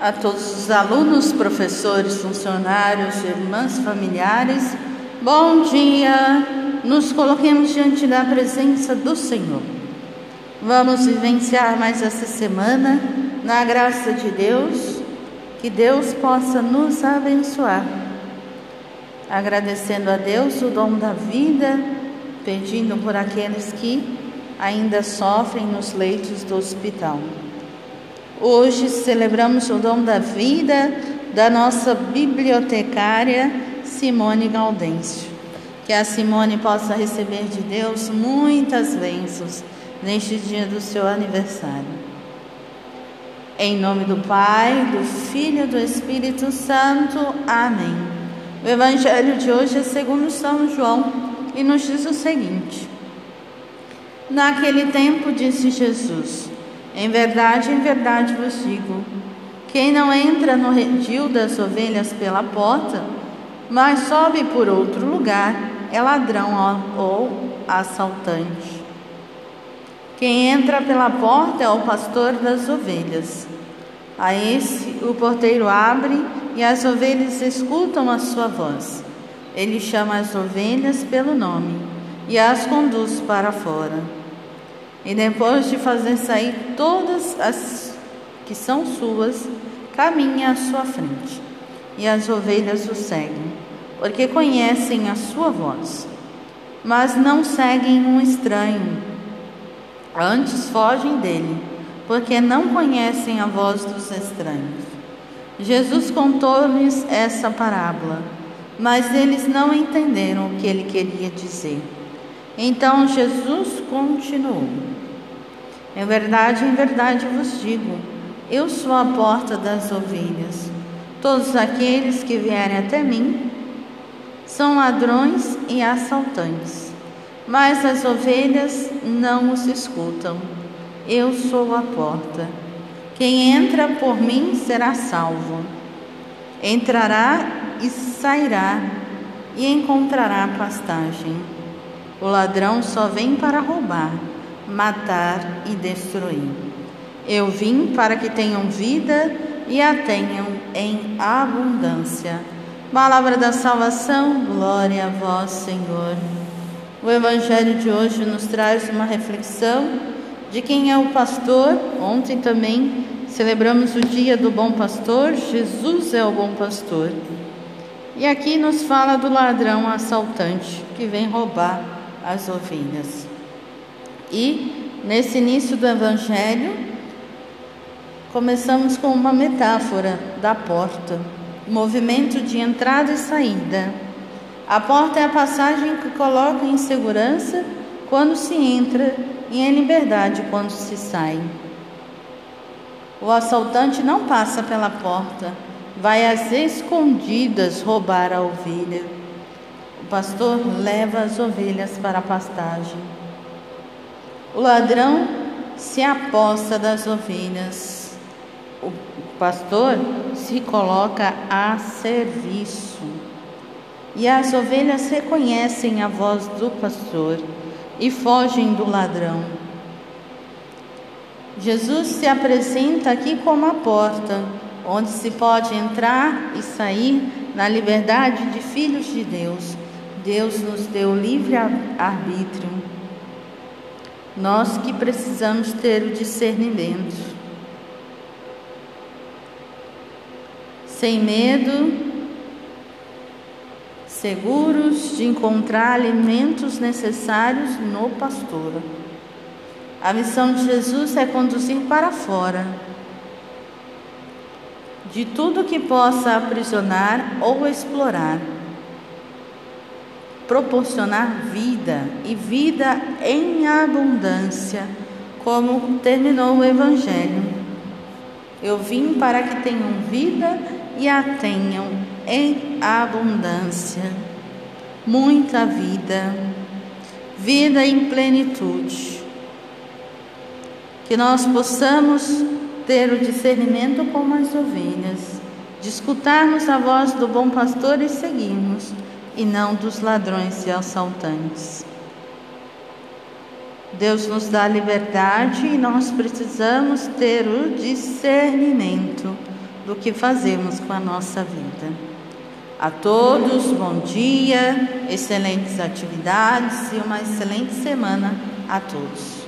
a todos os alunos, professores, funcionários, irmãs, familiares, bom dia! Nos coloquemos diante da presença do Senhor. Vamos vivenciar mais essa semana na graça de Deus, que Deus possa nos abençoar. Agradecendo a Deus o dom da vida, pedindo por aqueles que ainda sofrem nos leitos do hospital. Hoje celebramos o dom da vida da nossa bibliotecária Simone Gaudêncio. Que a Simone possa receber de Deus muitas bênçãos neste dia do seu aniversário. Em nome do Pai, do Filho e do Espírito Santo. Amém. O Evangelho de hoje é segundo São João e nos diz o seguinte: Naquele tempo disse Jesus: em verdade, em verdade vos digo: quem não entra no redil das ovelhas pela porta, mas sobe por outro lugar, é ladrão ou assaltante. Quem entra pela porta é o pastor das ovelhas. A esse o porteiro abre e as ovelhas escutam a sua voz. Ele chama as ovelhas pelo nome e as conduz para fora. E depois de fazer sair todas as que são suas, caminha à sua frente. E as ovelhas o seguem, porque conhecem a sua voz. Mas não seguem um estranho, antes fogem dele, porque não conhecem a voz dos estranhos. Jesus contou-lhes essa parábola, mas eles não entenderam o que ele queria dizer. Então Jesus continuou: Em verdade, em verdade vos digo, eu sou a porta das ovelhas. Todos aqueles que vierem até mim são ladrões e assaltantes, mas as ovelhas não os escutam. Eu sou a porta. Quem entra por mim será salvo. Entrará e sairá e encontrará pastagem. O ladrão só vem para roubar, matar e destruir. Eu vim para que tenham vida e a tenham em abundância. Palavra da salvação, glória a vós, Senhor. O Evangelho de hoje nos traz uma reflexão de quem é o pastor. Ontem também celebramos o dia do bom pastor, Jesus é o bom pastor. E aqui nos fala do ladrão assaltante que vem roubar as ovelhas. E nesse início do Evangelho, começamos com uma metáfora da porta, movimento de entrada e saída. A porta é a passagem que coloca em segurança quando se entra e em liberdade quando se sai. O assaltante não passa pela porta, vai às escondidas roubar a ovelha pastor leva as ovelhas para a pastagem. O ladrão se aposta das ovelhas. O pastor se coloca a serviço. E as ovelhas reconhecem a voz do pastor e fogem do ladrão. Jesus se apresenta aqui como a porta, onde se pode entrar e sair na liberdade de filhos de Deus Deus nos deu livre arbítrio. Nós que precisamos ter o discernimento. Sem medo, seguros de encontrar alimentos necessários no pastor. A missão de Jesus é conduzir para fora de tudo que possa aprisionar ou explorar proporcionar vida e vida em abundância, como terminou o Evangelho. Eu vim para que tenham vida e a tenham em abundância, muita vida, vida em plenitude. Que nós possamos ter o discernimento como as ovelhas, de escutarmos a voz do bom pastor e seguirmos e não dos ladrões e assaltantes. Deus nos dá liberdade e nós precisamos ter o discernimento do que fazemos com a nossa vida. A todos, bom dia, excelentes atividades e uma excelente semana a todos.